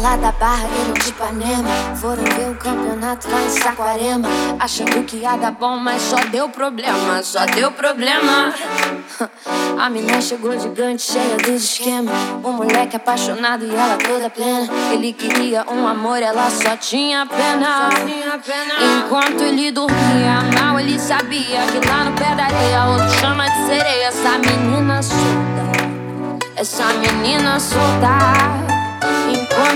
Lá da Barra, ele de Ipanema. Foram ver o campeonato lá em Saquarema. Achando que ia dar bom, mas só deu problema, só deu problema. A menina chegou gigante, cheia dos esquemas. Um moleque apaixonado e ela toda plena. Ele queria um amor, ela só tinha pena. Enquanto ele dormia mal, ele sabia que lá no pé da areia outro chama de sereia. Essa menina solta, essa menina solta.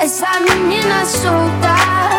essa menina solta.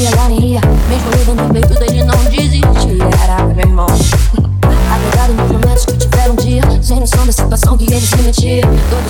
Ia pra festa que ela nem ia. Mesmo levando no peito dele não desistia. Era meu irmão. Apegado nos momentos que tiveram um dia. Sem noção da situação que ele se metia. Todos